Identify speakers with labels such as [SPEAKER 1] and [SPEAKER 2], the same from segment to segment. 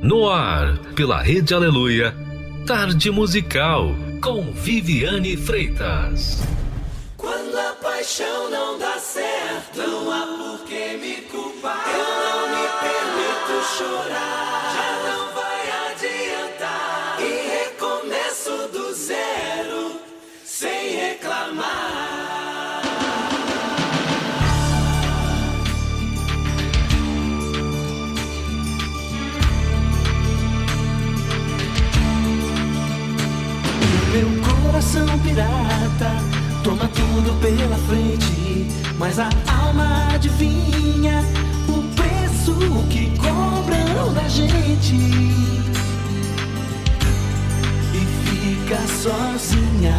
[SPEAKER 1] No ar, pela Rede Aleluia, Tarde Musical, com Viviane Freitas.
[SPEAKER 2] Quando a paixão não dá certo, não há por que me culpar. Eu não me permito chorar. Coração pirata toma tudo pela frente, mas a alma adivinha o preço que cobram da gente e fica sozinha.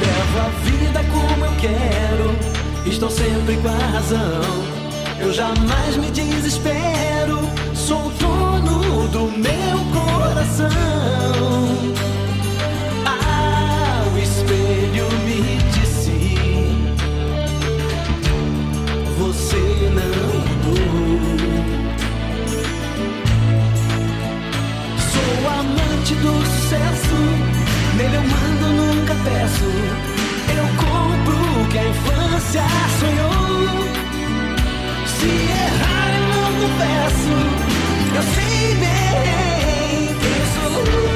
[SPEAKER 2] Levo a vida como eu quero, estou sempre com a razão. Eu jamais me desespero, sou dono do meu coração. Ah, o espelho me disse: Você não mudou. Sou amante do sucesso, nele eu mando, nunca peço. Eu compro o que a infância sonhou. Se errar, eu não confesso. Eu sei bem quem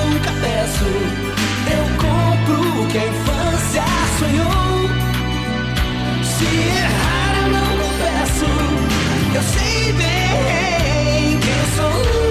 [SPEAKER 2] nunca peço. Eu compro o que a infância sonhou. Se errar, eu não confesso. Eu sei bem quem sou.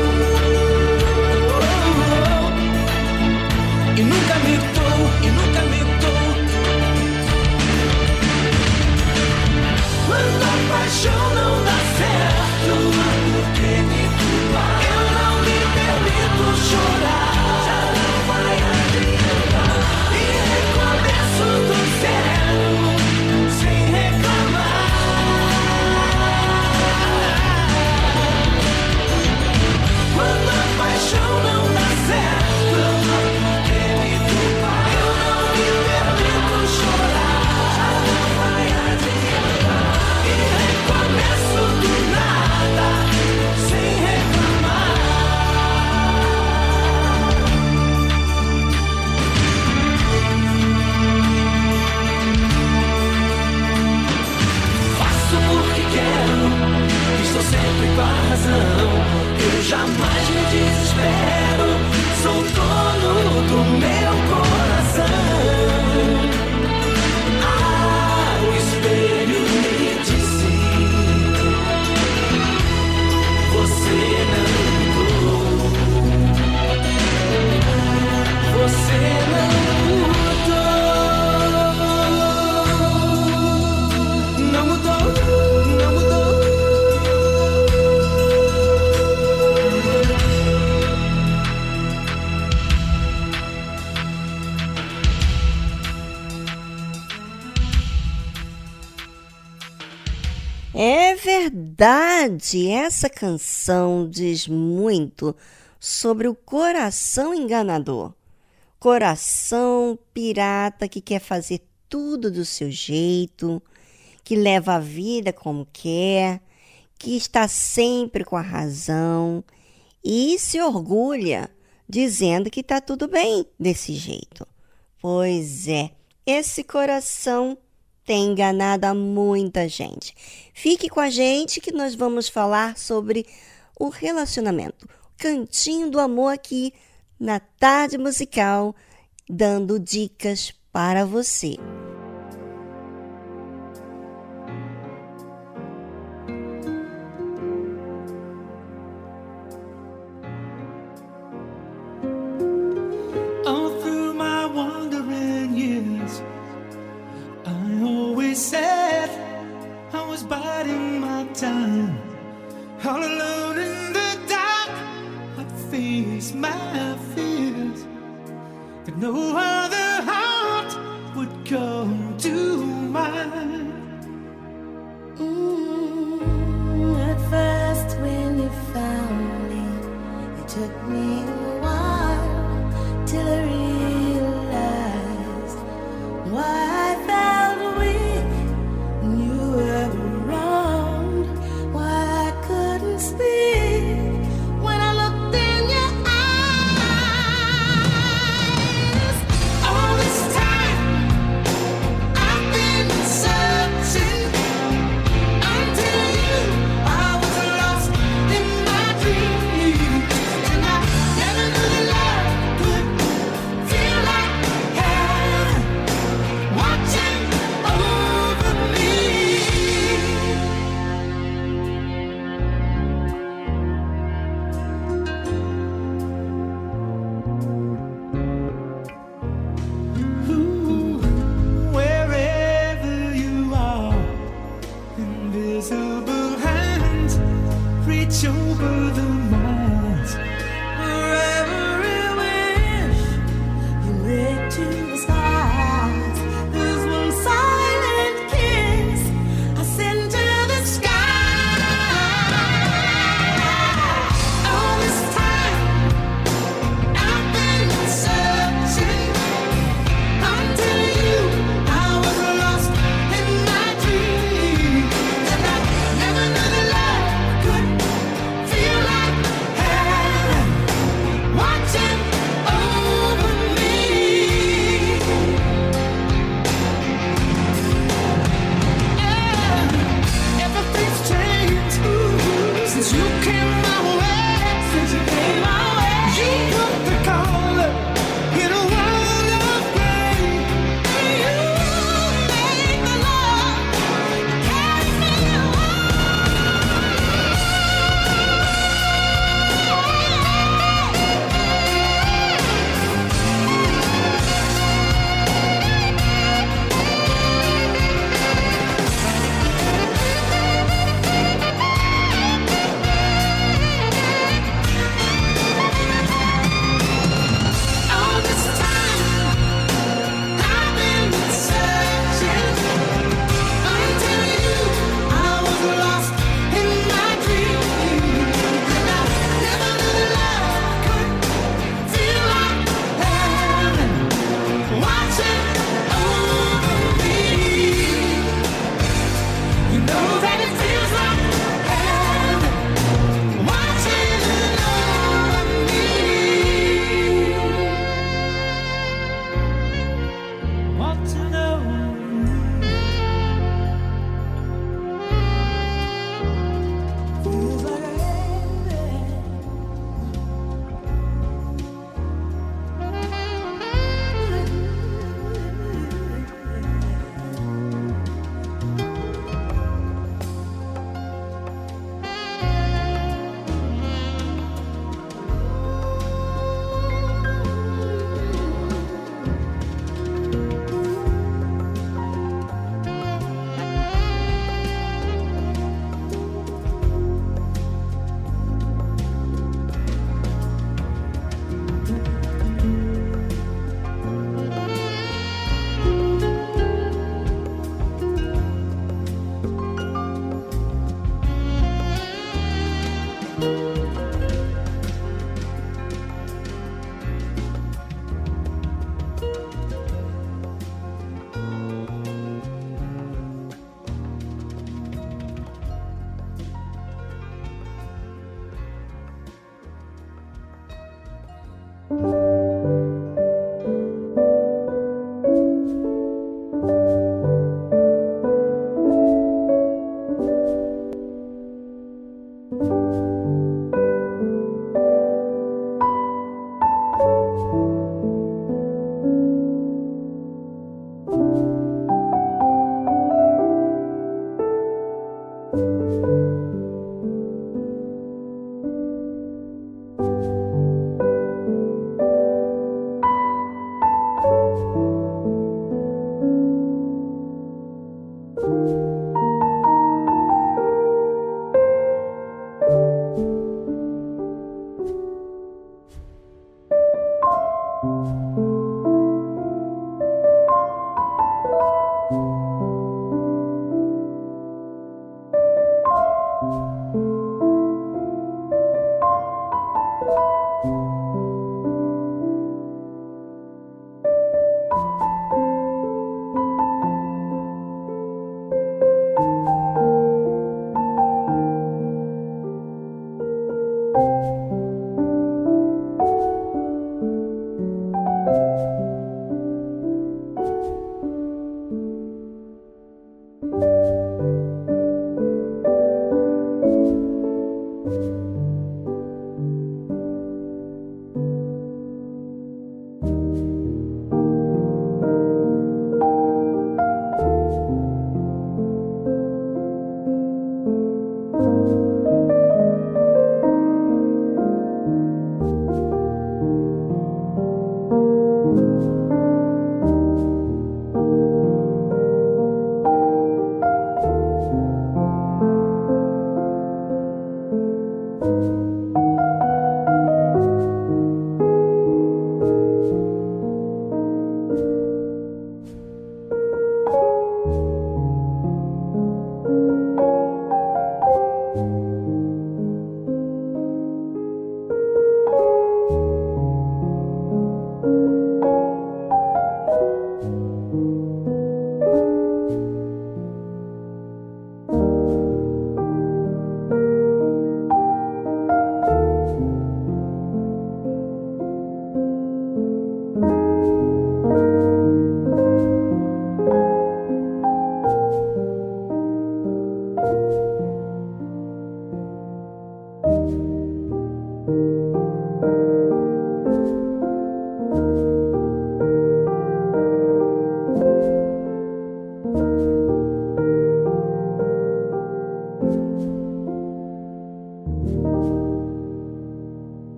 [SPEAKER 3] Essa canção diz muito sobre o coração enganador. Coração pirata que quer fazer tudo do seu jeito, que leva a vida como quer, que está sempre com a razão e se orgulha dizendo que está tudo bem desse jeito. Pois é, esse coração tem enganado a muita gente. Fique com a gente que nós vamos falar sobre o relacionamento. Cantinho do Amor aqui na tarde musical, dando dicas para você.
[SPEAKER 1] said
[SPEAKER 4] I was biding my time, all alone in the dark. I faced my fears that no other heart would come to mine.
[SPEAKER 5] Mm, at first, when you found me, you took me away.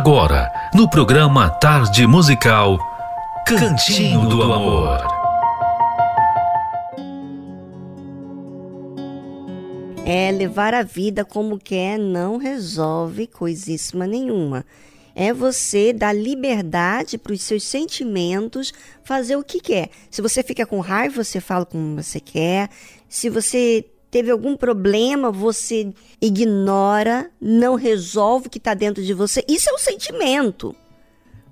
[SPEAKER 1] Agora, no programa Tarde Musical, Cantinho do Amor.
[SPEAKER 3] É, levar a vida como quer não resolve coisíssima nenhuma. É você dar liberdade para os seus sentimentos fazer o que quer. Se você fica com raiva, você fala como você quer. Se você teve algum problema, você ignora, não resolve o que está dentro de você. Isso é um sentimento.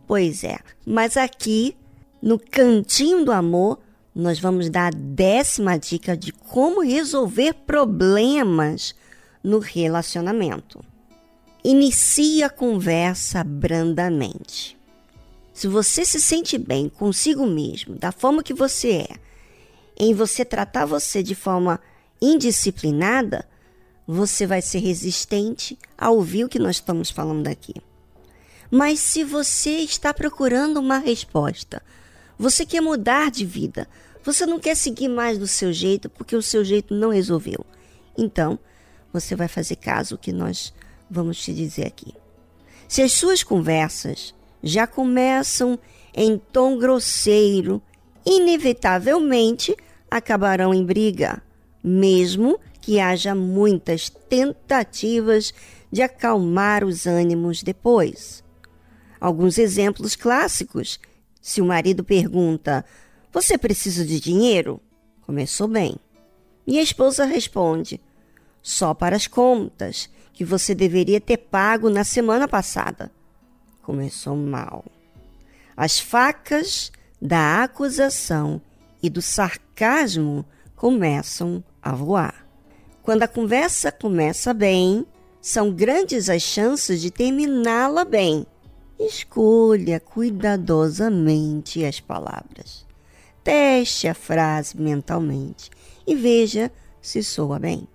[SPEAKER 3] Pois é. Mas aqui, no cantinho do amor, nós vamos dar a décima dica de como resolver problemas no relacionamento. Inicie a conversa brandamente. Se você se sente bem consigo mesmo, da forma que você é, em você tratar você de forma indisciplinada, você vai ser resistente a ouvir o que nós estamos falando aqui. Mas se você está procurando uma resposta, você quer mudar de vida, você não quer seguir mais do seu jeito porque o seu jeito não resolveu. Então, você vai fazer caso o que nós vamos te dizer aqui. Se as suas conversas já começam em tom grosseiro, inevitavelmente acabarão em briga mesmo que haja muitas tentativas de acalmar os ânimos depois. Alguns exemplos clássicos. Se o marido pergunta: Você precisa de dinheiro? Começou bem. E a esposa responde: Só para as contas que você deveria ter pago na semana passada. Começou mal. As facas da acusação e do sarcasmo começam a voar. Quando a conversa começa bem, são grandes as chances de terminá-la bem. Escolha cuidadosamente as palavras. Teste a frase mentalmente e veja se soa bem.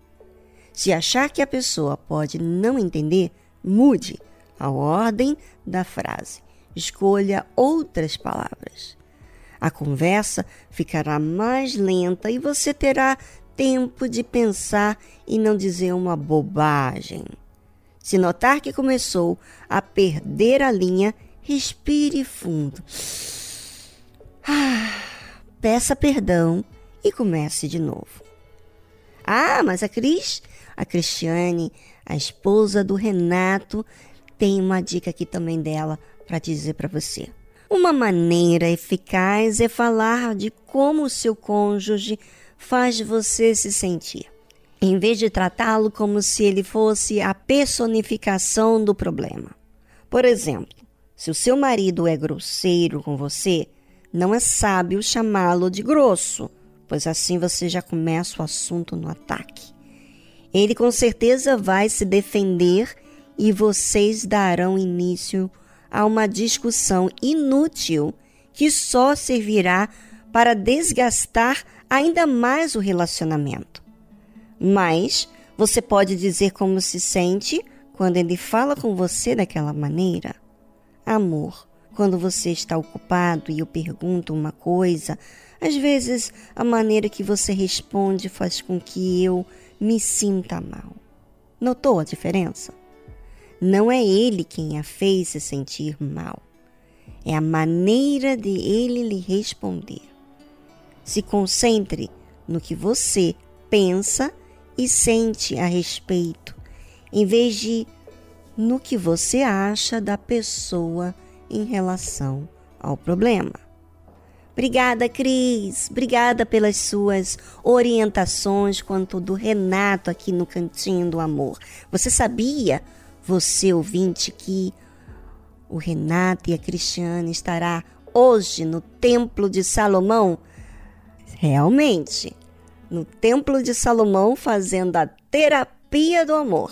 [SPEAKER 3] Se achar que a pessoa pode não entender, mude a ordem da frase. Escolha outras palavras. A conversa ficará mais lenta e você terá tempo de pensar e não dizer uma bobagem. Se notar que começou a perder a linha, respire fundo. Ah, peça perdão e comece de novo. Ah, mas a Cris, a Cristiane, a esposa do Renato, tem uma dica aqui também dela para dizer para você. Uma maneira eficaz é falar de como o seu cônjuge faz você se sentir, em vez de tratá-lo como se ele fosse a personificação do problema. Por exemplo, se o seu marido é grosseiro com você, não é sábio chamá-lo de grosso, pois assim você já começa o assunto no ataque. Ele com certeza vai se defender e vocês darão início a uma discussão inútil que só servirá para desgastar ainda mais o relacionamento. Mas você pode dizer como se sente quando ele fala com você daquela maneira? Amor, quando você está ocupado e eu pergunto uma coisa, às vezes a maneira que você responde faz com que eu me sinta mal. Notou a diferença? Não é ele quem a fez se sentir mal. É a maneira de ele lhe responder. Se concentre no que você pensa e sente a respeito, em vez de no que você acha da pessoa em relação ao problema. Obrigada, Cris. Obrigada pelas suas orientações quanto do Renato aqui no Cantinho do Amor. Você sabia você ouvinte que o Renato e a Cristiane estará hoje no Templo de Salomão? Realmente, no Templo de Salomão fazendo a terapia do amor.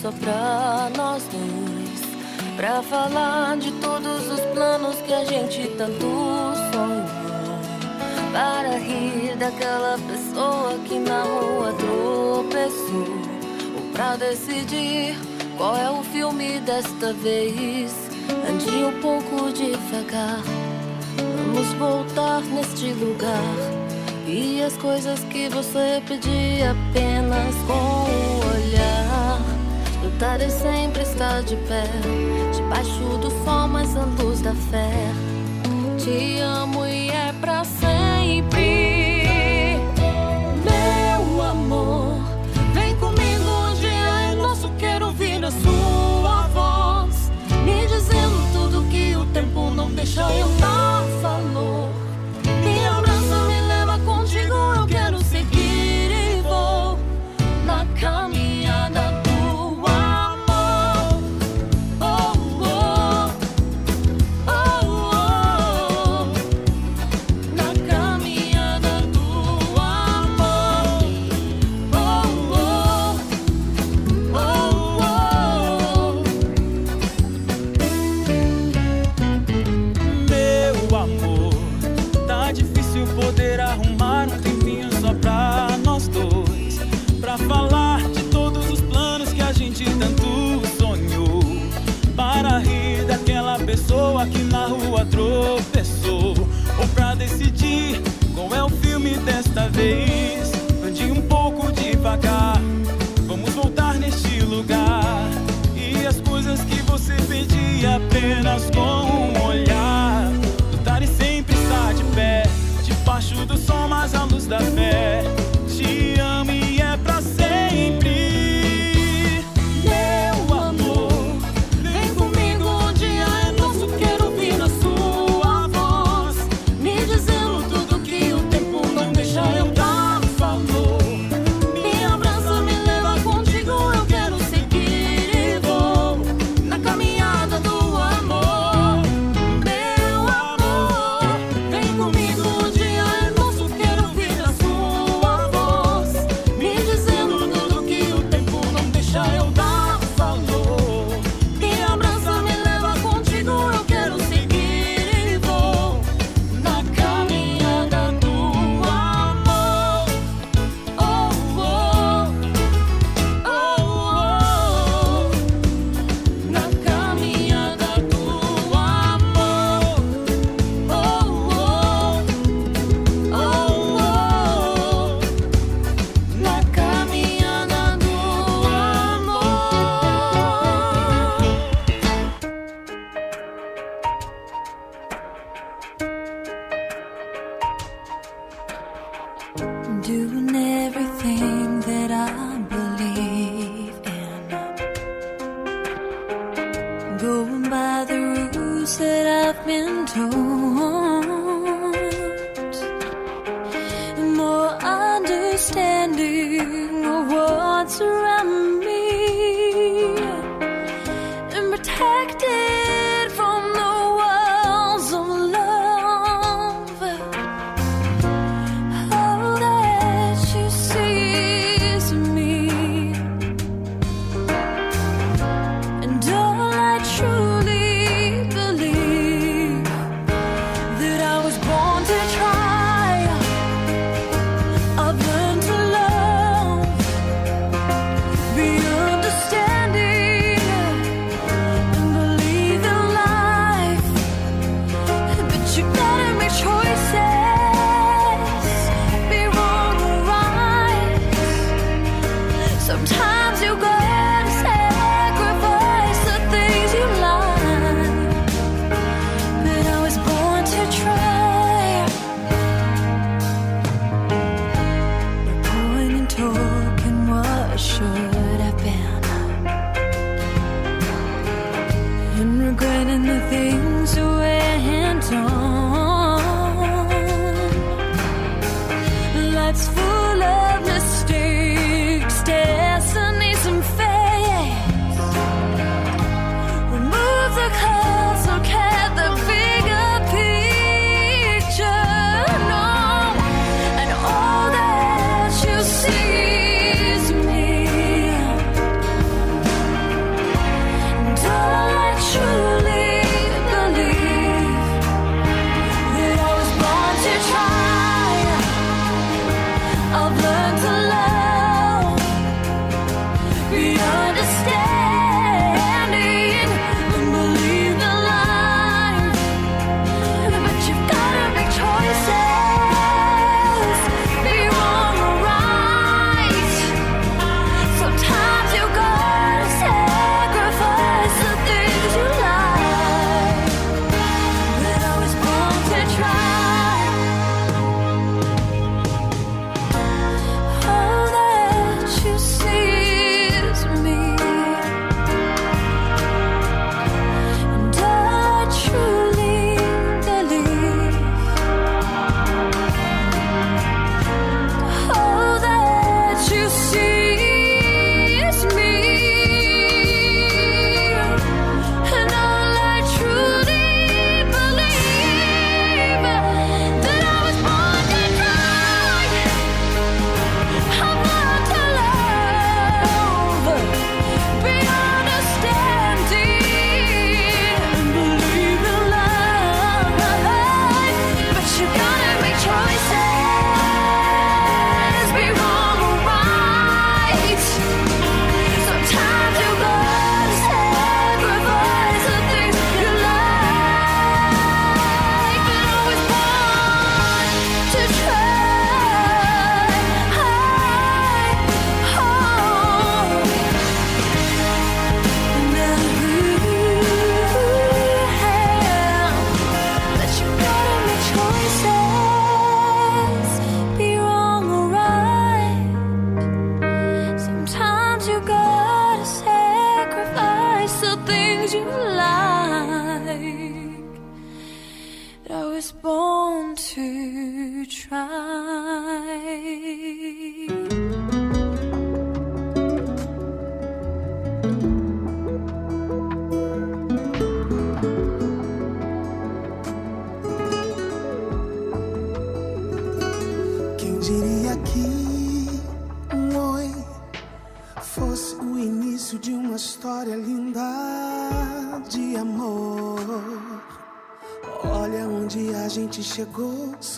[SPEAKER 6] Só pra nós dois? Pra falar de todos os planos que a gente tanto sonhou. Para rir daquela pessoa que na rua tropeçou. Ou pra decidir qual é o filme desta vez. Ande um pouco devagar. Vamos voltar neste lugar e as coisas que você pedia apenas com o olhar. Lutar e sempre estar de pé, debaixo do sol, mas a luz da fé. Te amo e é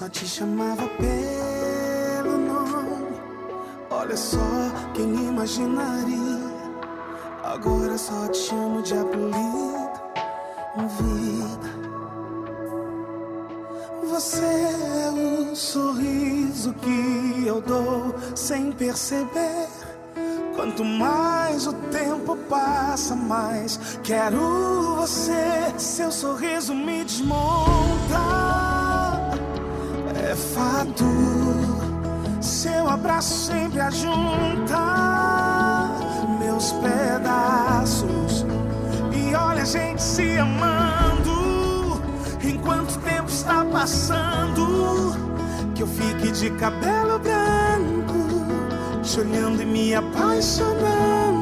[SPEAKER 7] te
[SPEAKER 8] chamava pelo nome. Olha só quem imaginaria. Agora só te chamo de apelido, vida. Você é o sorriso que eu dou sem perceber. Quanto mais o tempo passa, mais quero você. Seu sorriso me desmonta. Fato. Seu abraço sempre ajunta meus pedaços. E olha a gente se amando. Enquanto o tempo está passando, que eu fique de cabelo branco te olhando e me apaixonando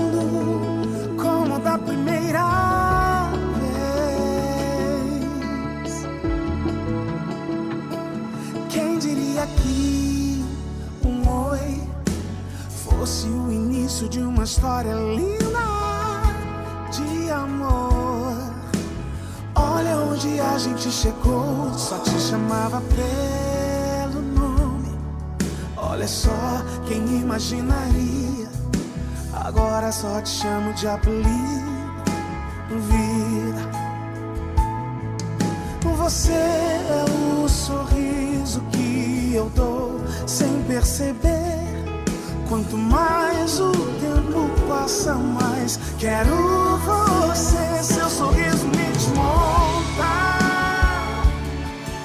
[SPEAKER 8] fosse o início de uma história linda de amor? Olha onde a gente chegou, só te chamava pelo nome. Olha só quem imaginaria. Agora só te chamo de apelido, vida. Você é o sorriso que eu dou sem perceber. Quanto mais o tempo passa, mais quero você. Seu sorriso me desmonta,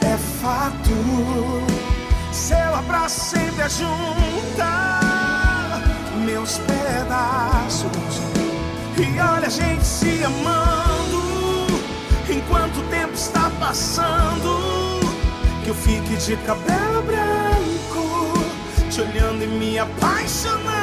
[SPEAKER 8] é fato. Seu abraço sempre ajunta meus pedaços. E olha a gente se amando, enquanto o tempo está passando. Que eu fique de cabelo te olhando e me apaixonando.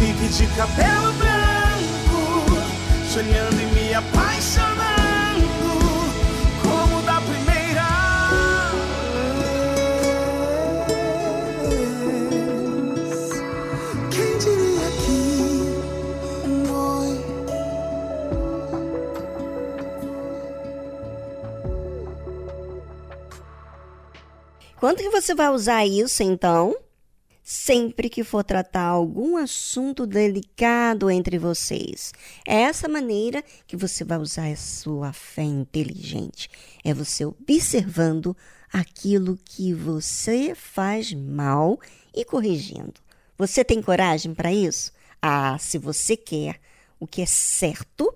[SPEAKER 8] Fique de cabelo branco, te olhando e me apaixonando. Como da primeira vez. Quem diria que um oi
[SPEAKER 3] Quando que você vai usar isso, então? Sempre que for tratar algum assunto delicado entre vocês. É essa maneira que você vai usar a sua fé inteligente. É você observando aquilo que você faz mal e corrigindo. Você tem coragem para isso? Ah, se você quer o que é certo,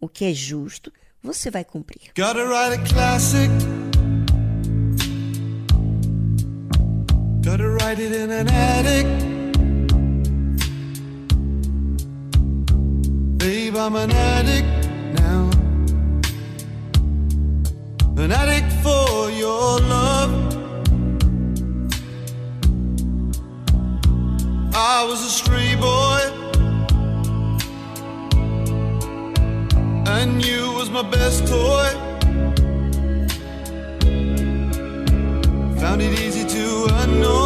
[SPEAKER 3] o que é justo, você vai cumprir.
[SPEAKER 9] Gotta write a classic. Gotta write it in an attic. Babe, I'm an addict now. An addict for your love. I was a stray boy. And you was my best toy. Found it easy
[SPEAKER 3] unknown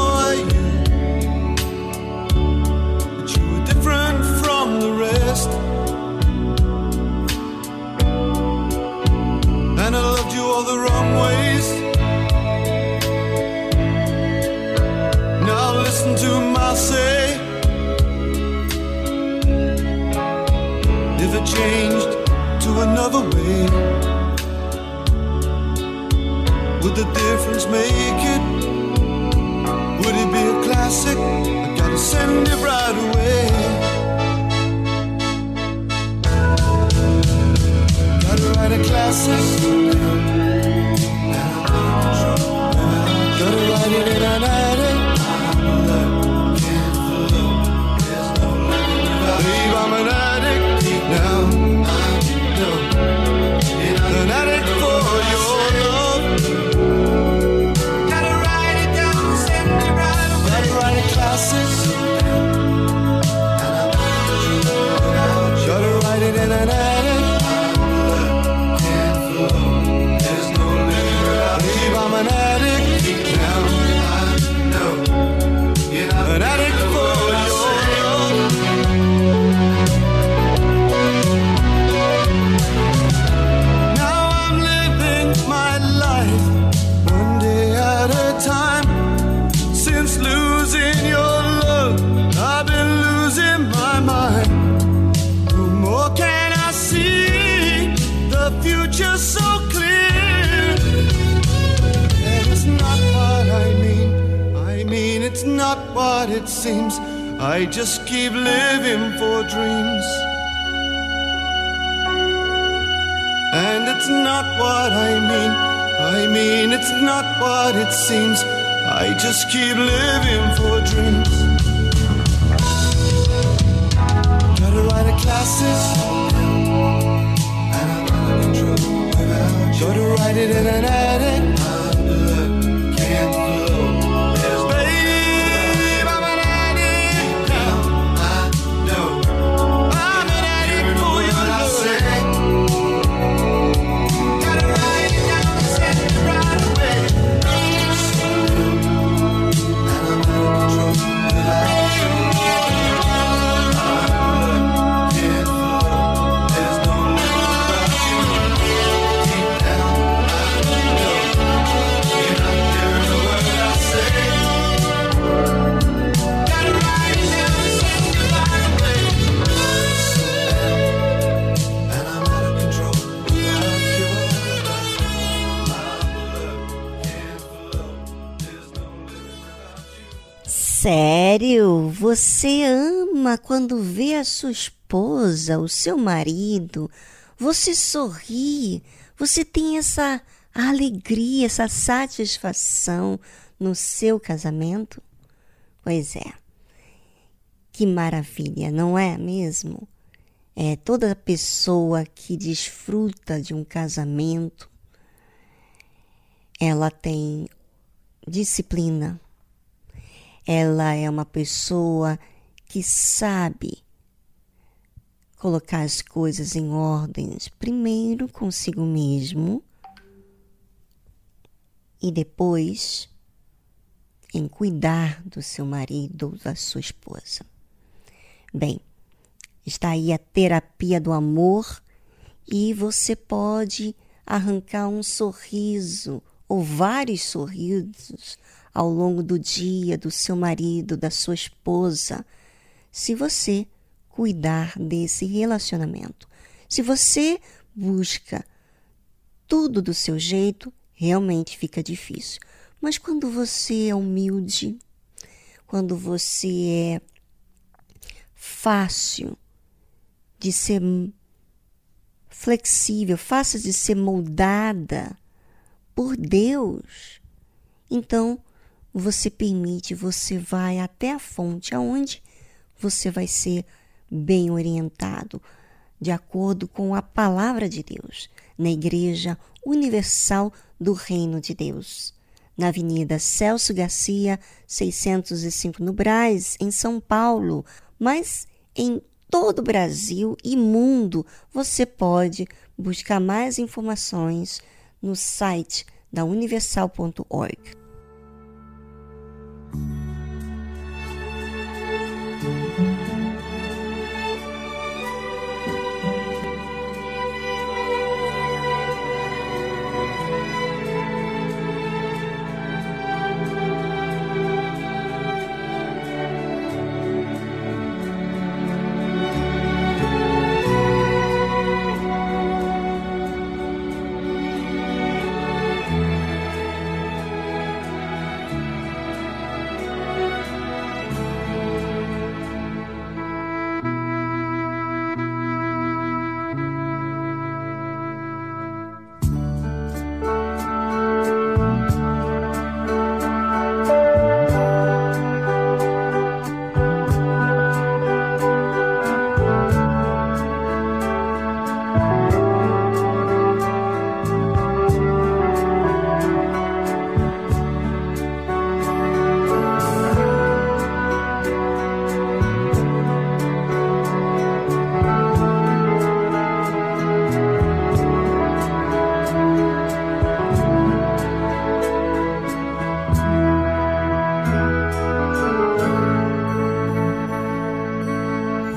[SPEAKER 3] o seu marido, você sorri, você tem essa alegria, essa satisfação no seu casamento? Pois é. Que maravilha, não é mesmo? É toda pessoa que desfruta de um casamento, ela tem disciplina, ela é uma pessoa que sabe colocar as coisas em ordens, primeiro consigo mesmo e depois em cuidar do seu marido ou da sua esposa. Bem, está aí a terapia do amor e você pode arrancar um sorriso ou vários sorrisos ao longo do dia do seu marido, da sua esposa, se você cuidar desse relacionamento. Se você busca tudo do seu jeito, realmente fica difícil. Mas quando você é humilde, quando você é fácil de ser flexível, fácil de ser moldada por Deus, então você permite, você vai até a fonte, aonde você vai ser bem orientado, de acordo com a palavra de Deus, na Igreja Universal do Reino de Deus, na Avenida Celso Garcia, 605 no Brás, em São Paulo, mas em todo o Brasil e mundo você pode buscar mais informações no site da universal.org.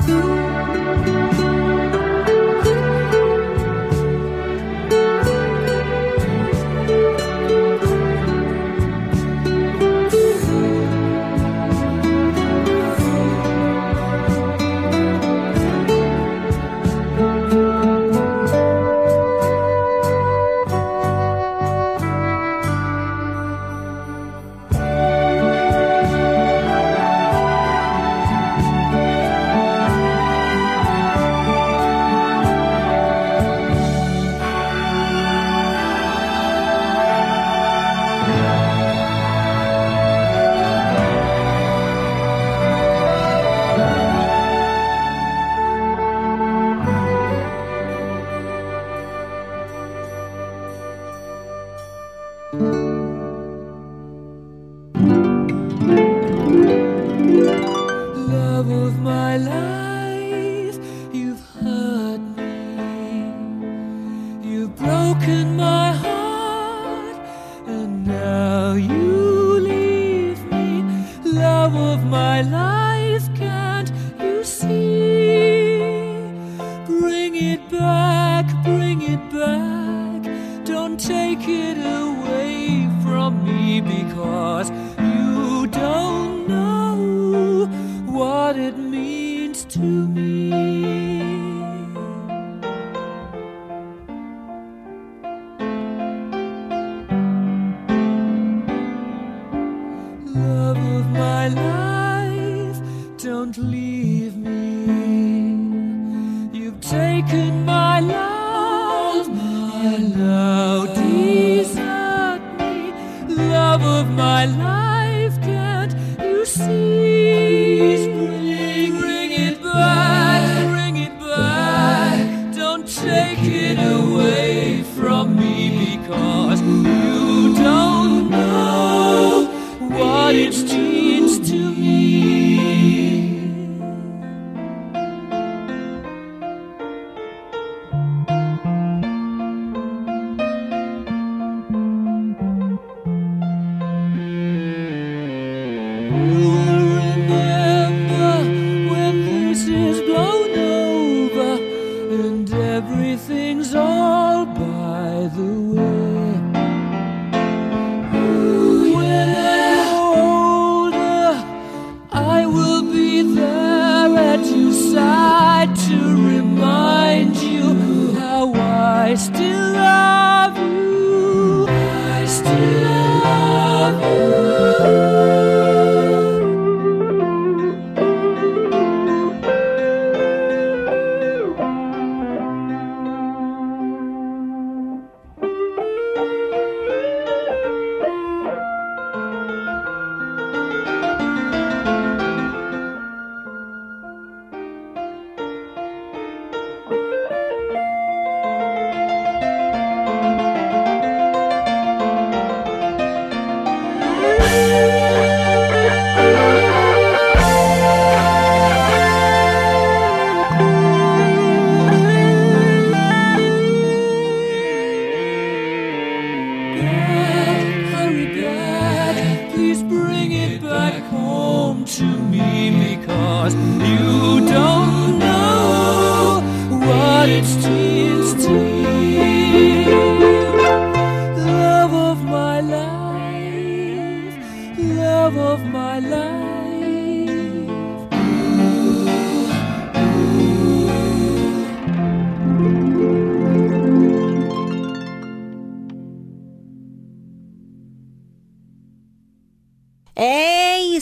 [SPEAKER 3] you.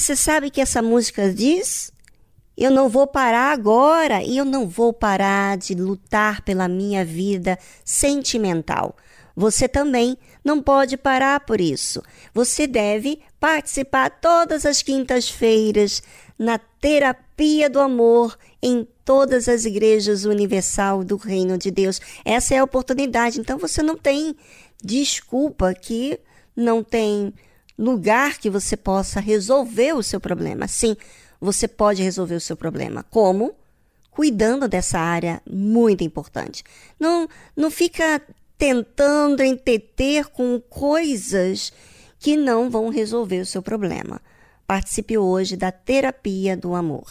[SPEAKER 3] Você sabe que essa música diz? Eu não vou parar agora e eu não vou parar de lutar pela minha vida sentimental. Você também não pode parar por isso. Você deve participar todas as quintas-feiras na terapia do amor em todas as igrejas universal do Reino de Deus. Essa é a oportunidade. Então você não tem desculpa que não tem lugar que você possa resolver o seu problema. Sim, você pode resolver o seu problema. Como? Cuidando dessa área muito importante. Não, não fica tentando entreter com coisas que não vão resolver o seu problema. Participe hoje da terapia do amor.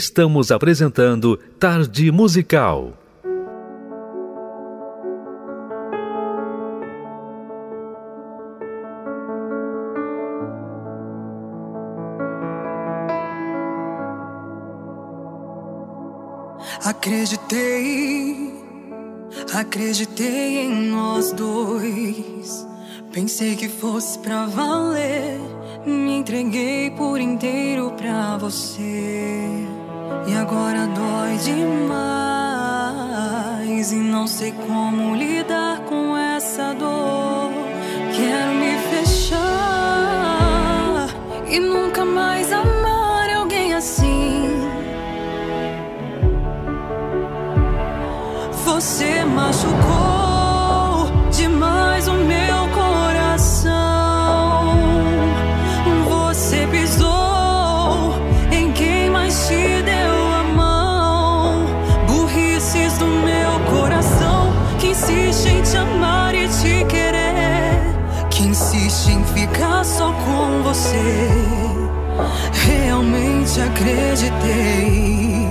[SPEAKER 1] Estamos apresentando Tarde Musical.
[SPEAKER 5] Acreditei, acreditei em nós dois. Pensei que fosse pra valer. Me entreguei por inteiro pra você. E agora dói demais. E não sei como lidar com essa dor. Quero me fechar e nunca mais amar alguém assim. Você machucou Acreditei,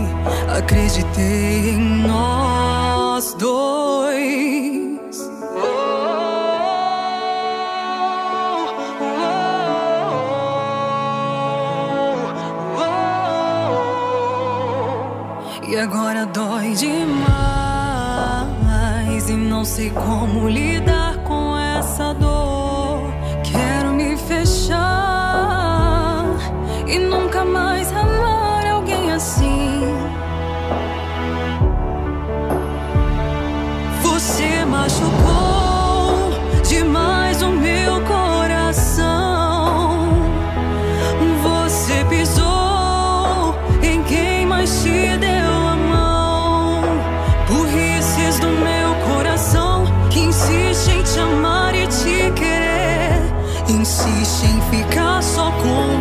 [SPEAKER 5] acreditei em nós dois. E agora dói demais e não sei como lidar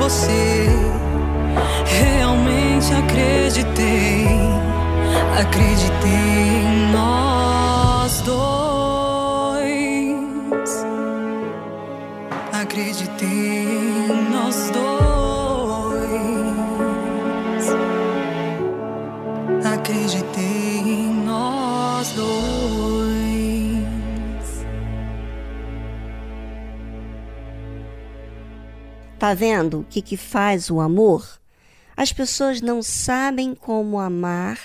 [SPEAKER 5] você. Realmente acreditei, acreditei
[SPEAKER 3] Tá vendo o que, que faz o amor? As pessoas não sabem como amar,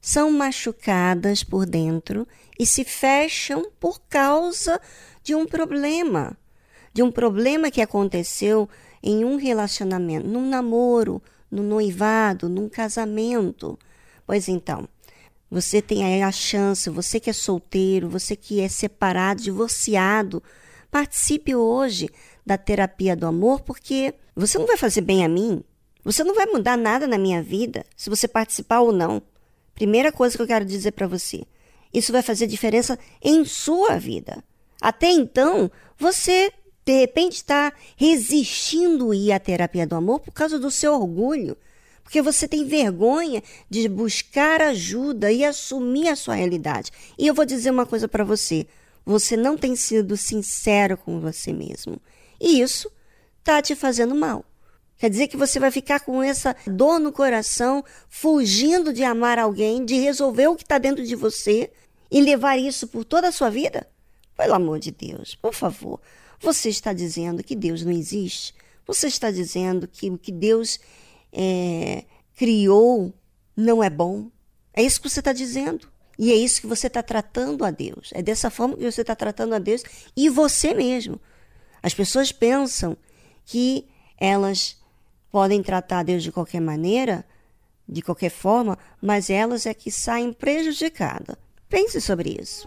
[SPEAKER 3] são machucadas por dentro e se fecham por causa de um problema. De um problema que aconteceu em um relacionamento, num namoro, no noivado, num casamento. Pois então, você tem aí a chance, você que é solteiro, você que é separado, divorciado, participe hoje da terapia do amor, porque você não vai fazer bem a mim, você não vai mudar nada na minha vida se você participar ou não. Primeira coisa que eu quero dizer para você, isso vai fazer diferença em sua vida. Até então, você de repente está resistindo ir à terapia do amor por causa do seu orgulho, porque você tem vergonha de buscar ajuda e assumir a sua realidade. E eu vou dizer uma coisa para você: você não tem sido sincero com você mesmo. E isso está te fazendo mal. Quer dizer que você vai ficar com essa dor no coração, fugindo de amar alguém, de resolver o que está dentro de você e levar isso por toda a sua vida? Pelo amor de Deus, por favor. Você está dizendo que Deus não existe? Você está dizendo que o que Deus é, criou não é bom? É isso que você está dizendo. E é isso que você está tratando a Deus. É dessa forma que você está tratando a Deus e você mesmo. As pessoas pensam que elas podem tratar Deus de qualquer maneira, de qualquer forma, mas elas é que saem prejudicadas. Pense sobre isso.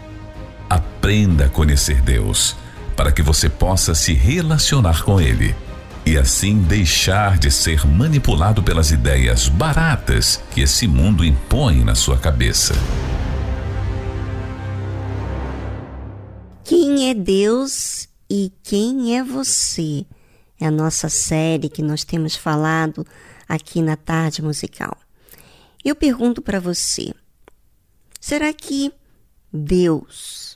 [SPEAKER 10] Aprenda a conhecer Deus, para que você possa se relacionar com Ele e assim deixar de ser manipulado pelas ideias baratas que esse mundo impõe na sua cabeça.
[SPEAKER 3] Quem é Deus e quem é você? É a nossa série que nós temos falado aqui na tarde musical. Eu pergunto para você: será que Deus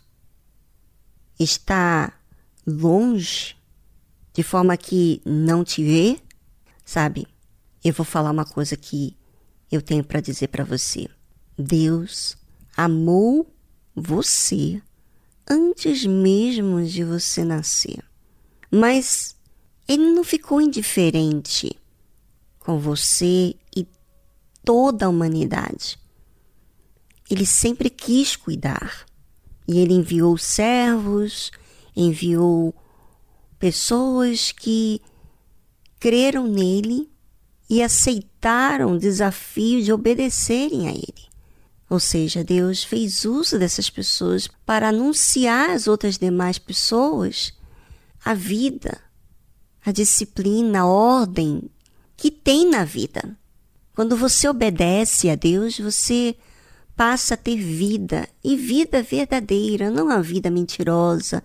[SPEAKER 3] está longe de forma que não te vê? Sabe? Eu vou falar uma coisa que eu tenho para dizer para você. Deus amou você antes mesmo de você nascer. Mas ele não ficou indiferente com você e toda a humanidade. Ele sempre quis cuidar. E ele enviou servos, enviou pessoas que creram nele e aceitaram o desafio de obedecerem a ele. Ou seja, Deus fez uso dessas pessoas para anunciar às outras demais pessoas a vida, a disciplina, a ordem que tem na vida. Quando você obedece a Deus, você passa a ter vida e vida verdadeira, não a vida mentirosa,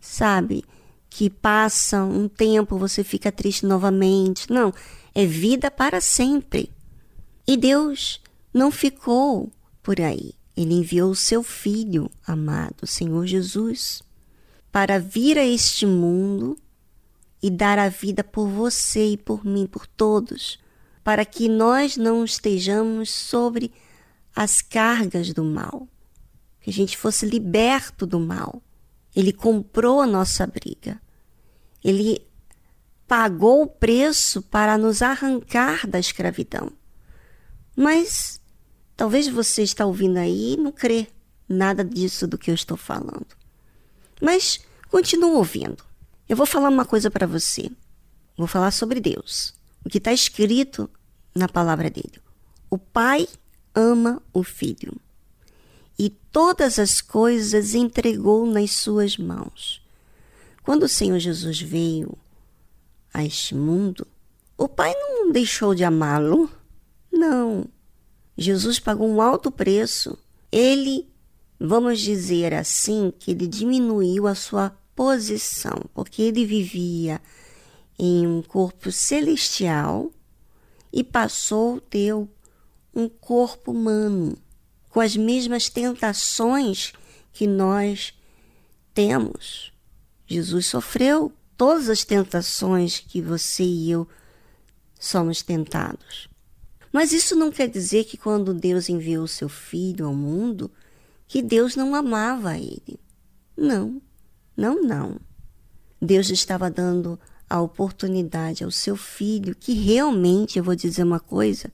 [SPEAKER 3] sabe? Que passa um tempo, você fica triste novamente. Não, é vida para sempre. E Deus não ficou por aí. Ele enviou o seu Filho amado, Senhor Jesus, para vir a este mundo e dar a vida por você e por mim, por todos, para que nós não estejamos sobre as cargas do mal, que a gente fosse liberto do mal. Ele comprou a nossa briga. Ele pagou o preço para nos arrancar da escravidão. Mas talvez você está ouvindo aí e não crê nada disso do que eu estou falando. Mas continue ouvindo. Eu vou falar uma coisa para você. Vou falar sobre Deus. O que está escrito na palavra dele. O Pai ama o Filho e todas as coisas entregou nas suas mãos. Quando o Senhor Jesus veio a este mundo, o Pai não deixou de amá-lo. Não. Jesus pagou um alto preço. Ele, vamos dizer assim, que ele diminuiu a sua posição, porque ele vivia em um corpo celestial e passou a ter um corpo humano, com as mesmas tentações que nós temos. Jesus sofreu todas as tentações que você e eu somos tentados. Mas isso não quer dizer que quando Deus enviou seu filho ao mundo, que Deus não amava ele. Não. Não, não. Deus estava dando a oportunidade ao seu filho, que realmente, eu vou dizer uma coisa,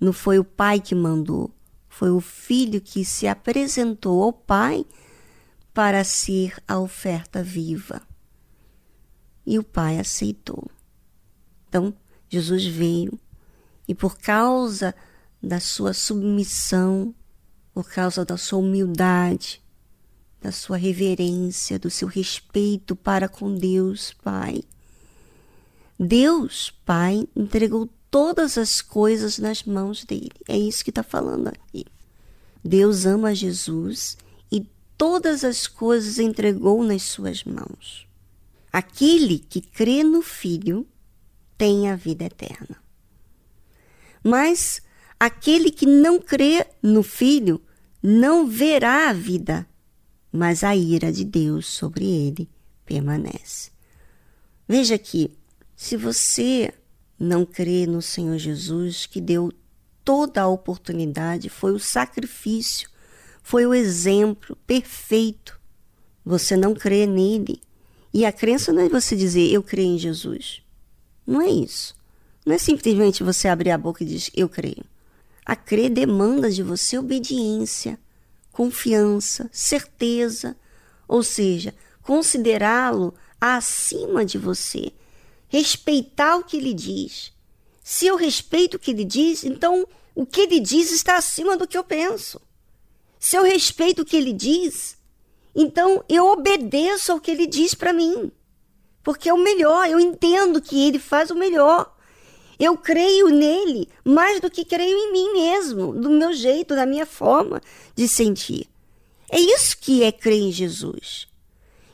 [SPEAKER 3] não foi o pai que mandou, foi o filho que se apresentou ao pai para ser a oferta viva. E o pai aceitou. Então, Jesus veio e, por causa da sua submissão, por causa da sua humildade, da sua reverência, do seu respeito para com Deus, Pai. Deus, Pai, entregou todas as coisas nas mãos dele. É isso que está falando aqui. Deus ama Jesus e todas as coisas entregou nas suas mãos. Aquele que crê no Filho tem a vida eterna. Mas aquele que não crê no Filho não verá a vida mas a ira de Deus sobre ele permanece. Veja que, se você não crê no Senhor Jesus, que deu toda a oportunidade, foi o sacrifício, foi o exemplo perfeito. Você não crê nele. E a crença não é você dizer eu creio em Jesus. Não é isso. Não é simplesmente você abrir a boca e dizer eu creio. A crer demanda de você obediência, confiança, certeza, ou seja, considerá-lo acima de você, respeitar o que ele diz. Se eu respeito o que ele diz, então o que ele diz está acima do que eu penso. Se eu respeito o que ele diz, então eu obedeço ao que ele diz para mim. Porque é o melhor, eu entendo que ele faz o melhor. Eu creio nele mais do que creio em mim mesmo, do meu jeito, da minha forma de sentir. É isso que é crer em Jesus.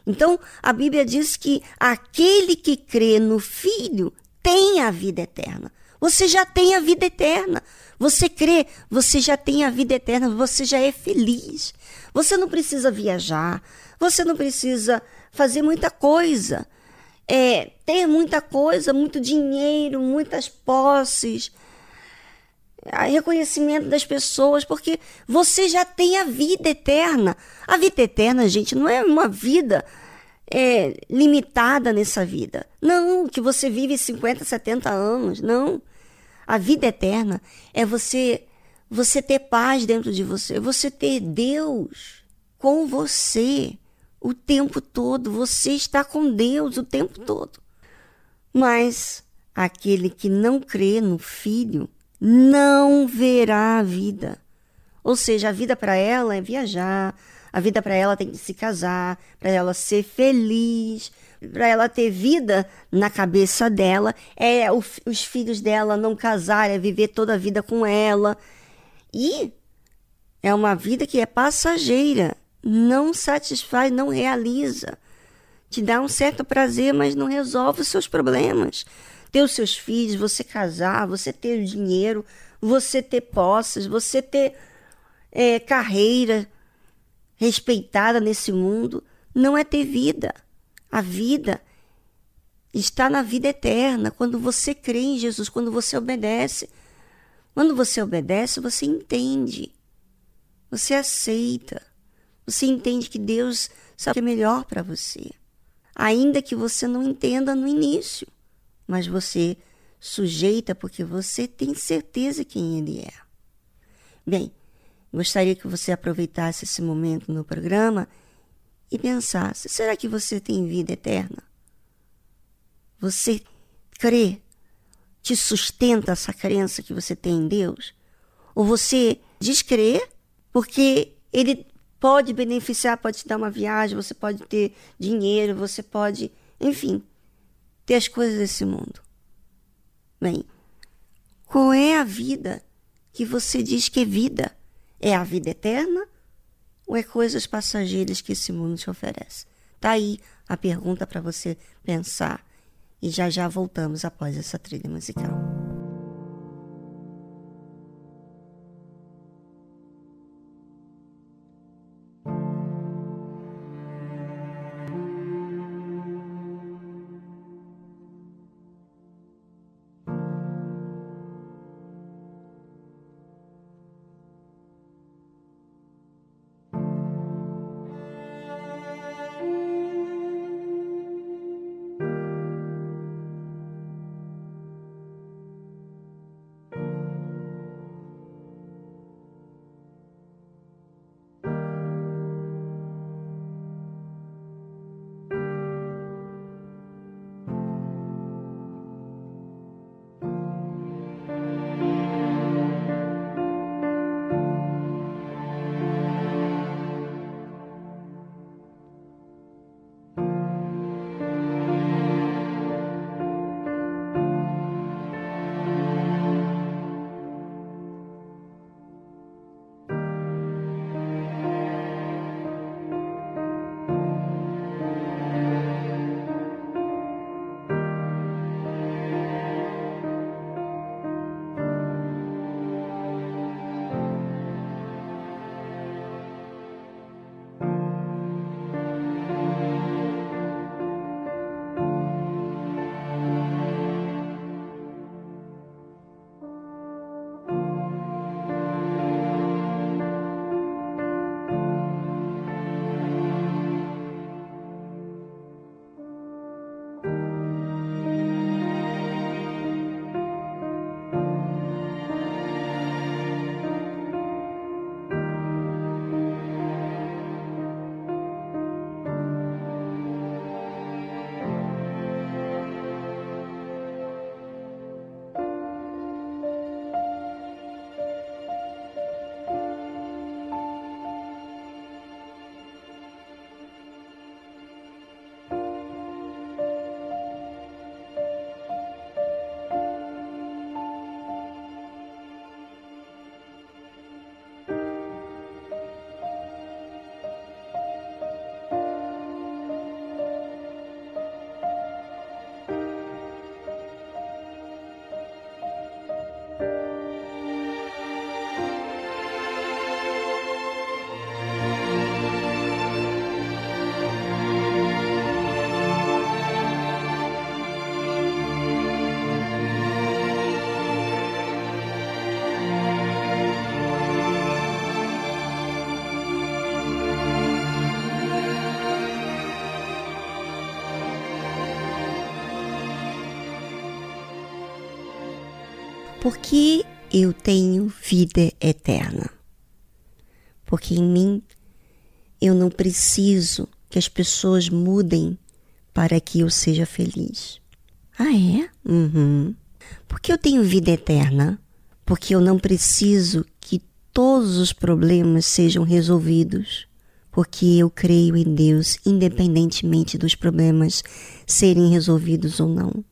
[SPEAKER 3] Então, a Bíblia diz que aquele que crê no Filho tem a vida eterna. Você já tem a vida eterna. Você crê, você já tem a vida eterna, você já é feliz. Você não precisa viajar, você não precisa fazer muita coisa. É, ter muita coisa, muito dinheiro, muitas posses, reconhecimento das pessoas, porque você já tem a vida eterna. A vida eterna, gente, não é uma vida é, limitada nessa vida. Não, que você vive 50, 70 anos. Não. A vida eterna é você você ter paz dentro de você, você ter Deus com você o tempo todo, você está com Deus o tempo todo. Mas aquele que não crê no Filho não verá a vida. Ou seja, a vida para ela é viajar, a vida para ela tem que se casar, para ela ser feliz, para ela ter vida na cabeça dela, é os filhos dela não casar, é viver toda a vida com ela. E é uma vida que é passageira, não satisfaz, não realiza. Te dá um certo prazer, mas não resolve os seus problemas ter os seus filhos, você casar, você ter dinheiro, você ter posses, você ter é, carreira respeitada nesse mundo, não é ter vida. A vida está na vida eterna, quando você crê em Jesus, quando você obedece. Quando você obedece, você entende, você aceita, você entende que Deus sabe o que é melhor para você, ainda que você não entenda no início mas você sujeita porque você tem certeza quem ele é. Bem, gostaria que você aproveitasse esse momento no programa e pensasse: será que você tem vida eterna? Você crê? Te sustenta essa crença que você tem em Deus? Ou você descrê porque ele pode beneficiar, pode te dar uma viagem, você pode ter dinheiro, você pode, enfim, ter as coisas desse mundo. Bem, qual é a vida que você diz que é vida? É a vida eterna ou é coisas passageiras que esse mundo te oferece? Tá aí a pergunta para você pensar e já já voltamos após essa trilha musical. Por que eu tenho vida eterna? Porque em mim eu não preciso que as pessoas mudem para que eu seja feliz. Ah, é? Uhum. Porque eu tenho vida eterna? Porque eu não preciso que todos os problemas sejam resolvidos. Porque eu creio em Deus, independentemente dos problemas serem resolvidos ou não.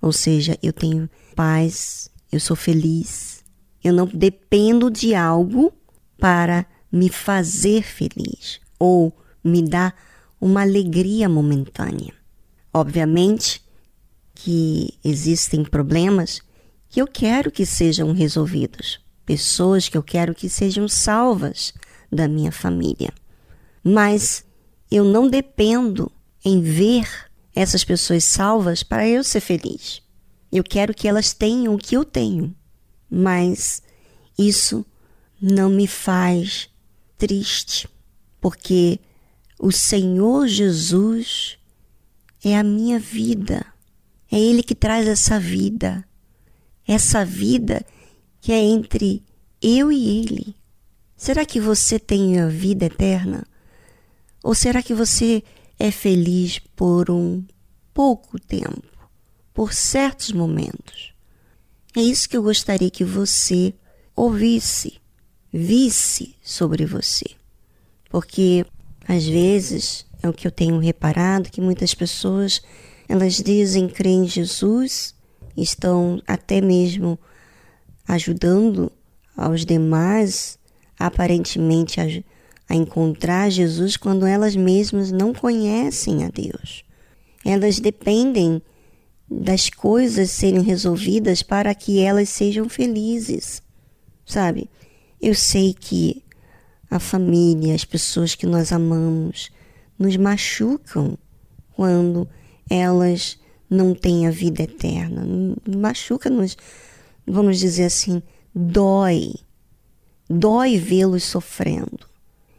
[SPEAKER 3] Ou seja, eu tenho paz, eu sou feliz. Eu não dependo de algo para me fazer feliz ou me dar uma alegria momentânea. Obviamente que existem problemas que eu quero que sejam resolvidos, pessoas que eu quero que sejam salvas da minha família. Mas eu não dependo em ver essas pessoas salvas para eu ser feliz. Eu quero que elas tenham o que eu tenho, mas isso não me faz triste, porque o Senhor Jesus é a minha vida. É Ele que traz essa vida. Essa vida que é entre eu e Ele. Será que você tem a vida eterna? Ou será que você é feliz por um pouco tempo, por certos momentos? É isso que eu gostaria que você ouvisse, visse sobre você. Porque às vezes é o que eu tenho reparado que muitas pessoas elas dizem crer em Jesus, estão até mesmo ajudando aos demais aparentemente a, a encontrar Jesus quando elas mesmas não conhecem a Deus. Elas dependem das coisas serem resolvidas para que elas sejam felizes, sabe? Eu sei que a família, as pessoas que nós amamos, nos machucam quando elas não têm a vida eterna. Machuca-nos, vamos dizer assim, dói. Dói vê-los sofrendo.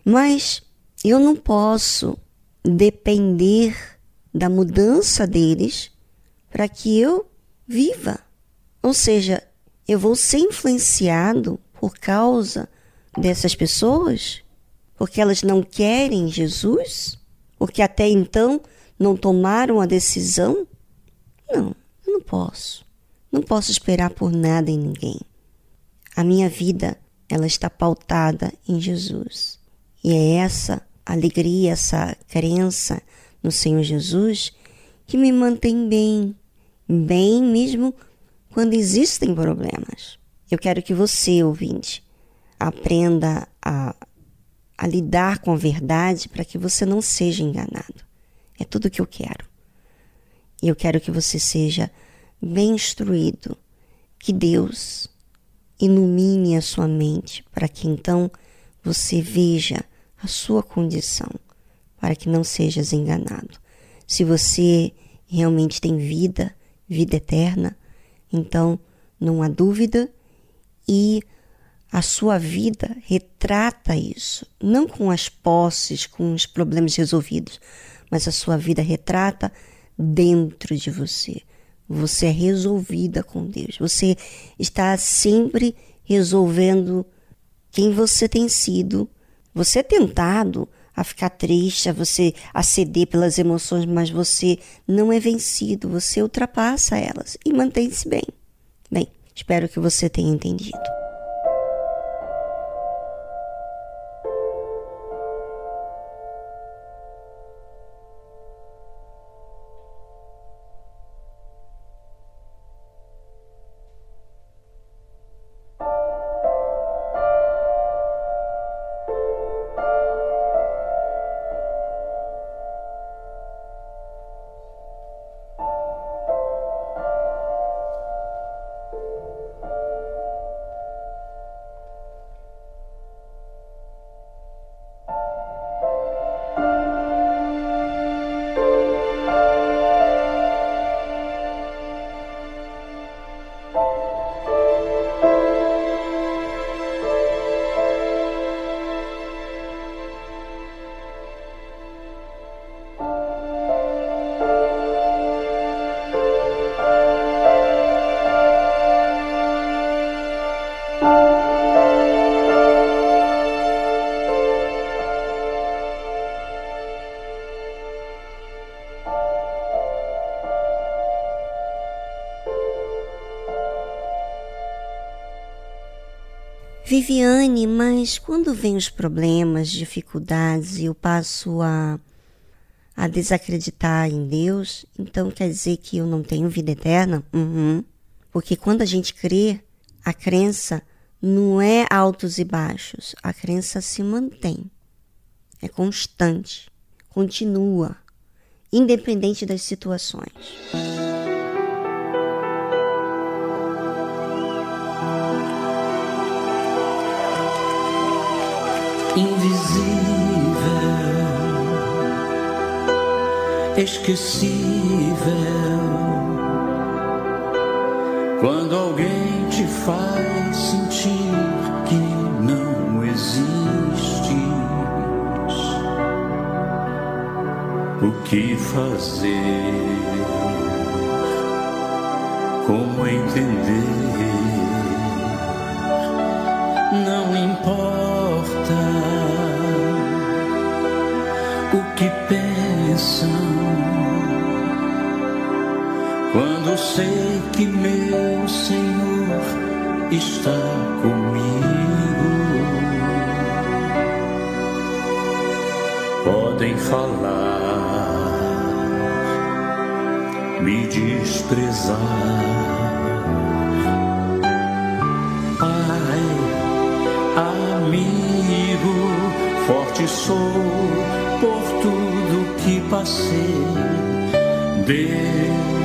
[SPEAKER 3] Mas eu não posso depender da mudança deles para que eu viva. Ou seja, eu vou ser influenciado por causa dessas pessoas? Porque elas não querem Jesus? Porque até então não tomaram a decisão? Não, eu não posso. Não posso esperar por nada em ninguém. A minha vida, ela está pautada em Jesus. E é essa alegria, essa crença no Senhor Jesus que me mantém bem, bem mesmo quando existem problemas. Eu quero que você, ouvinte, aprenda a, a lidar com a verdade para que você não seja enganado. É tudo o que eu quero. E eu quero que você seja bem instruído, que Deus ilumine a sua mente para que então você veja a sua condição, para que não sejas enganado. Se você realmente tem vida, vida eterna, então não há dúvida e a sua vida retrata isso, não com as posses, com os problemas resolvidos, mas a sua vida retrata dentro de você. Você é resolvida com Deus. Você está sempre resolvendo quem você tem sido. Você é tentado a ficar triste, a você a ceder pelas emoções, mas você não é vencido, você ultrapassa elas e mantém-se bem. Bem, espero que você tenha entendido. Viviane, mas quando vem os problemas, dificuldades e eu passo a, a desacreditar em Deus, então quer dizer que eu não tenho vida eterna? Uhum. Porque quando a gente crê, a crença não é altos e baixos, a crença se mantém, é constante, continua, independente das situações.
[SPEAKER 11] Esquecível. Quando alguém te faz sentir que não existes, o que fazer? Como entender? Não importa o que pensam quando sei que meu Senhor está comigo. Podem falar, me desprezar. Pai, amigo, forte sou por tudo que passei. Deus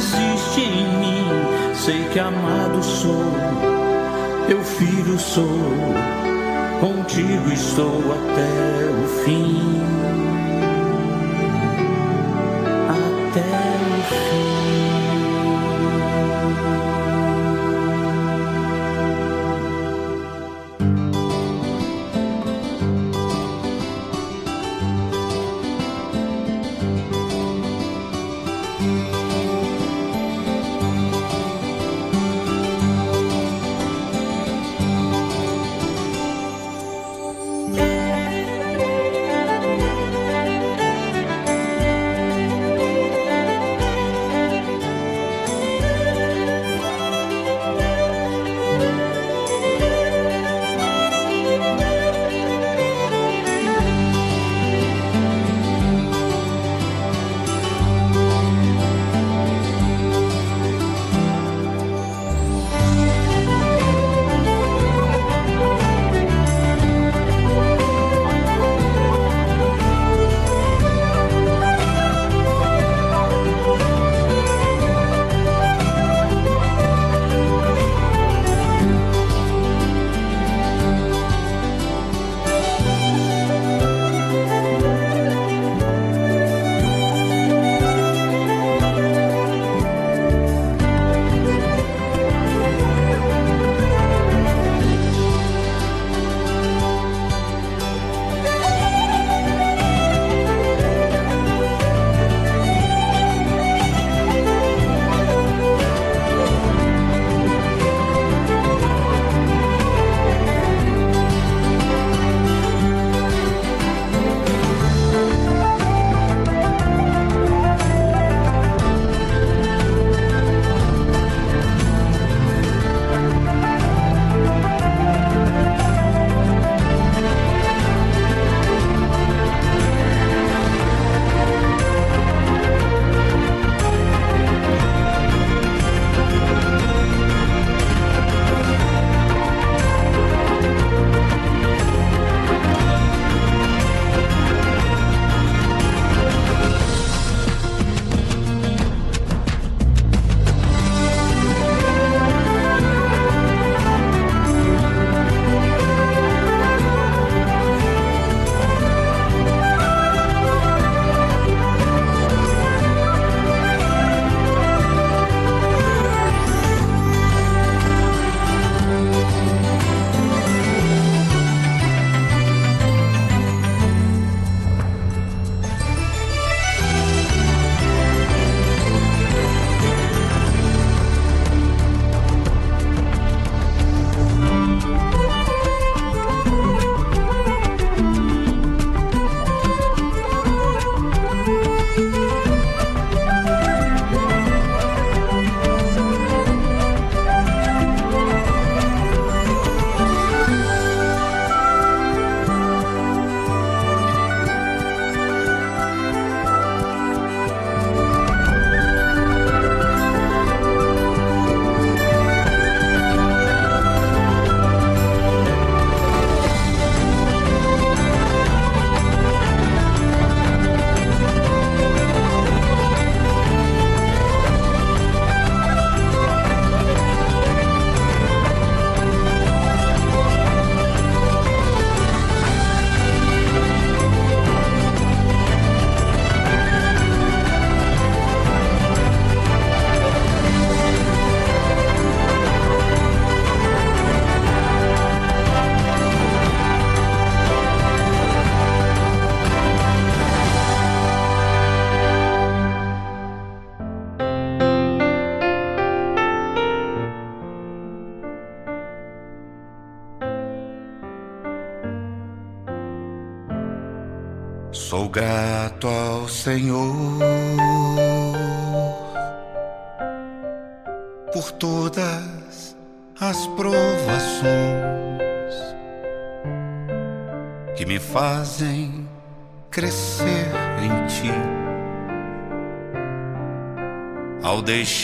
[SPEAKER 11] Existe em mim. Sei que amado sou, teu filho sou, contigo estou até o fim. Até o fim.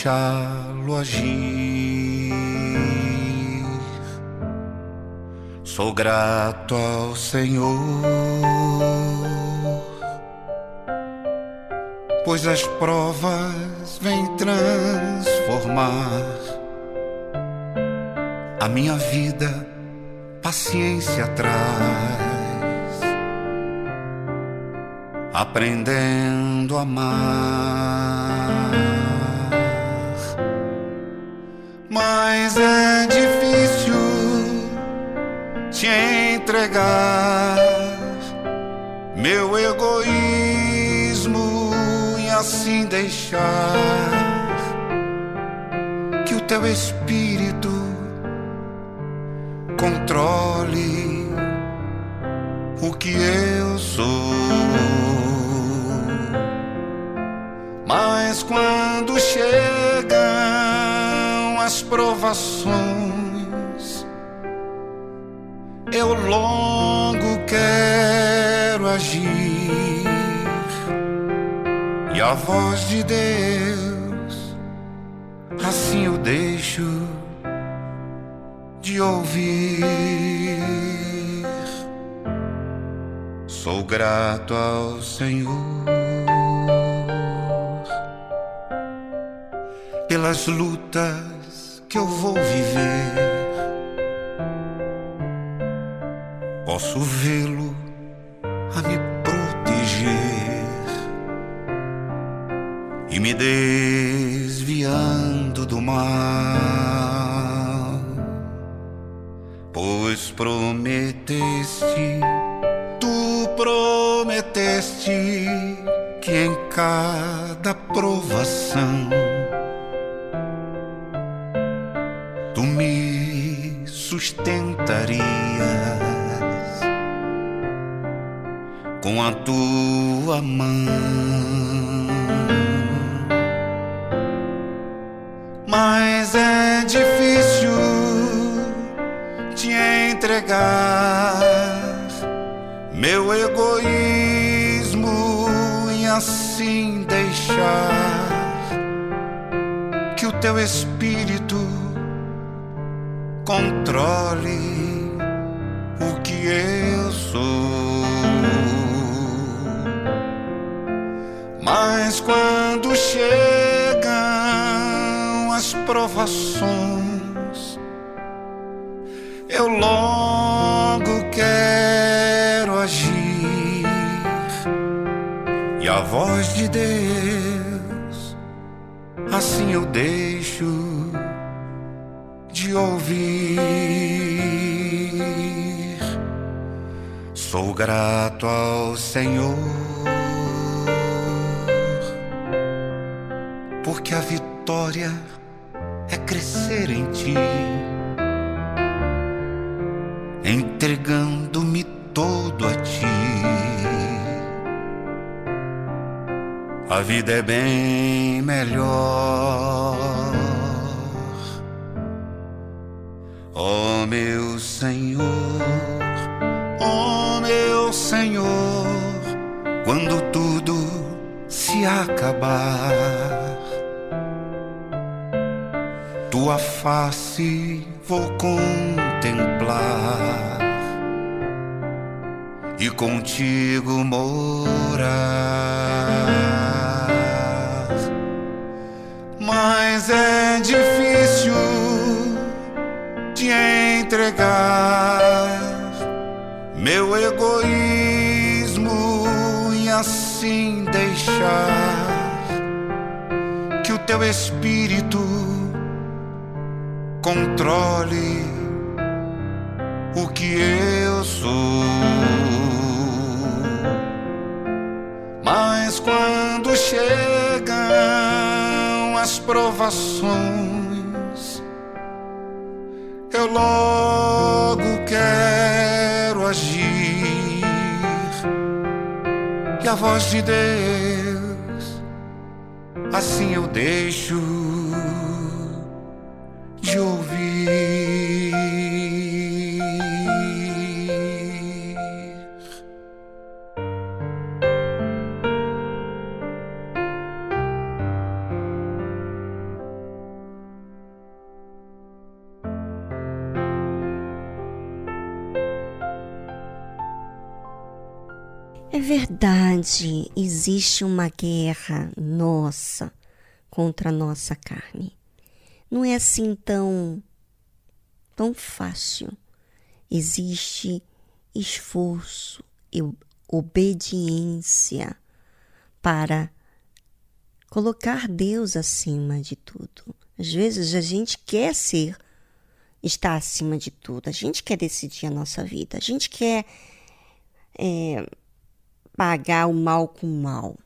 [SPEAKER 12] deixá-lo agir. Sou grato ao Senhor, pois as provas vêm transformar a minha vida, paciência traz, aprendendo a amar. lutas que eu vou viver. Posso vê-lo a voz de Deus. Assim eu deixo de ouvir.
[SPEAKER 3] Verdade, existe uma guerra nossa contra a nossa carne. Não é assim tão tão fácil. Existe esforço e obediência para colocar Deus acima de tudo. Às vezes a gente quer ser estar acima de tudo. A gente quer decidir a nossa vida. A gente quer é, pagar o mal com o mal.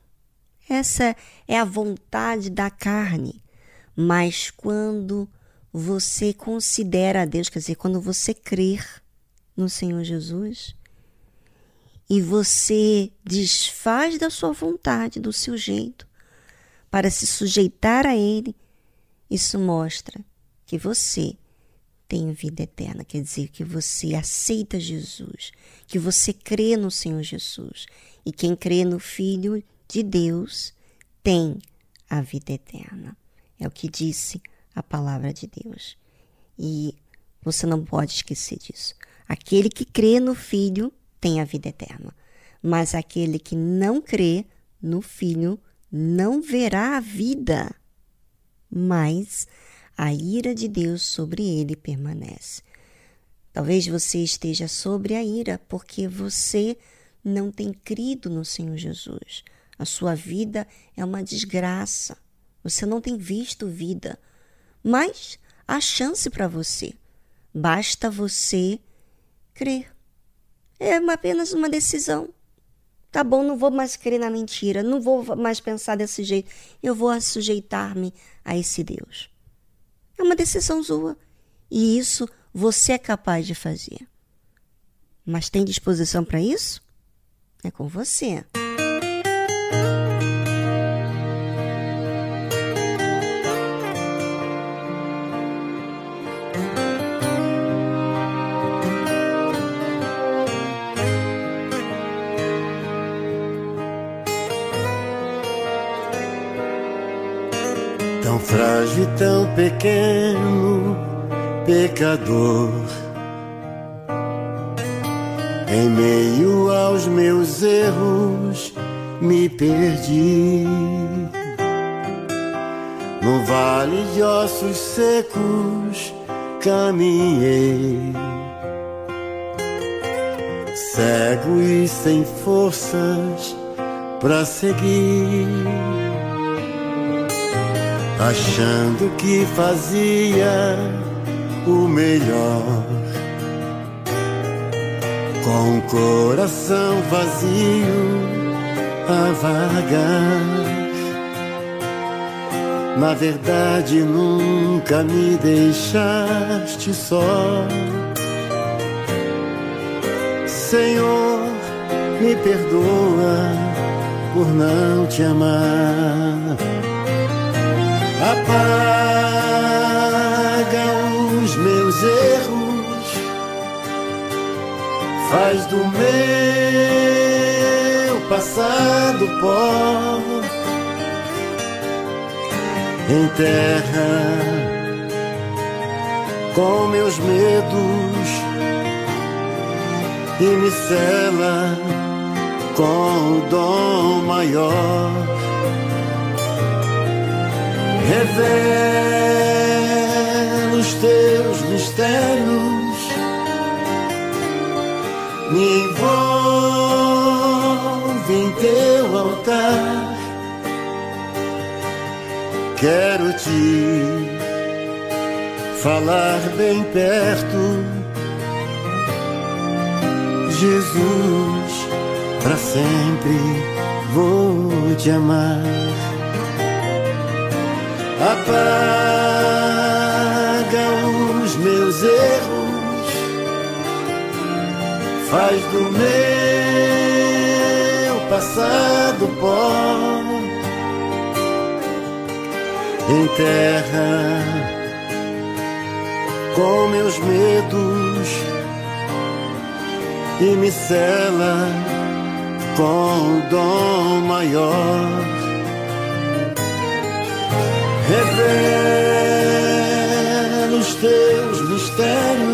[SPEAKER 3] Essa é a vontade da carne. Mas quando você considera a Deus, quer dizer, quando você crer no Senhor Jesus e você desfaz da sua vontade, do seu jeito, para se sujeitar a Ele, isso mostra que você tem vida eterna, quer dizer, que você aceita Jesus, que você crê no Senhor Jesus. E quem crê no Filho de Deus tem a vida eterna. É o que disse a palavra de Deus. E você não pode esquecer disso. Aquele que crê no Filho tem a vida eterna, mas aquele que não crê no Filho não verá a vida, mas a ira de Deus sobre ele permanece. Talvez você esteja sobre a ira porque você não tem crido no Senhor Jesus. A sua vida é uma desgraça. Você não tem visto vida. Mas há chance para você. Basta você crer. É apenas uma decisão. Tá bom, não vou mais crer na mentira, não vou mais pensar desse jeito. Eu vou sujeitar-me a esse Deus. É uma decisão sua. E isso você é capaz de fazer. Mas tem disposição para isso? É com você.
[SPEAKER 13] Tão frágil tão pequeno, pecador. Em meio aos meus erros, me perdi. No vale de ossos secos, caminhei. Cego e sem forças para seguir achando que fazia o melhor. Com o coração vazio a vagar. Na verdade, nunca me deixaste só. Senhor, me perdoa por não te amar apaga os meus erros, faz do meu passado pó, enterra com meus medos e me cela com o dom maior. Revela os teus mistérios, me envolve em teu altar. Quero te falar bem perto, Jesus, para sempre vou te amar. Apaga os meus erros, faz do meu passado pó em terra com meus medos e me cela com o dom maior. Revela os teus mistérios,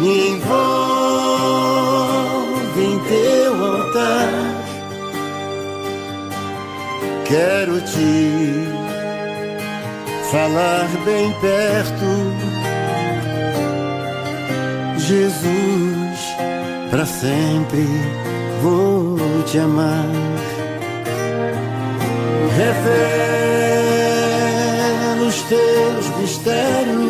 [SPEAKER 13] me envolve em teu altar. Quero te falar bem perto, Jesus, para sempre vou te amar. Revela os teus mistérios,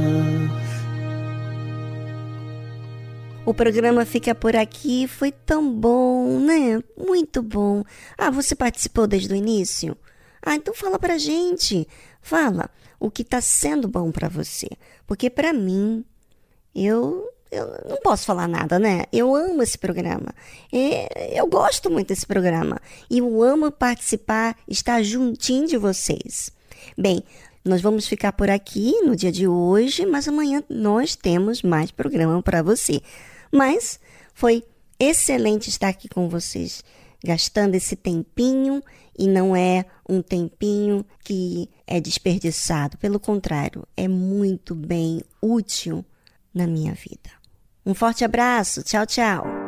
[SPEAKER 3] O programa fica por aqui. Foi tão bom, né? Muito bom. Ah, você participou desde o início? Ah, então fala pra gente. Fala o que tá sendo bom para você. Porque para mim, eu eu não posso falar nada, né? Eu amo esse programa. É, eu gosto muito desse programa. E eu amo participar, estar juntinho de vocês. Bem, nós vamos ficar por aqui no dia de hoje, mas amanhã nós temos mais programa para você. Mas foi excelente estar aqui com vocês, gastando esse tempinho e não é um tempinho que é desperdiçado. Pelo contrário, é muito bem útil na minha vida. Um forte abraço. Tchau, tchau.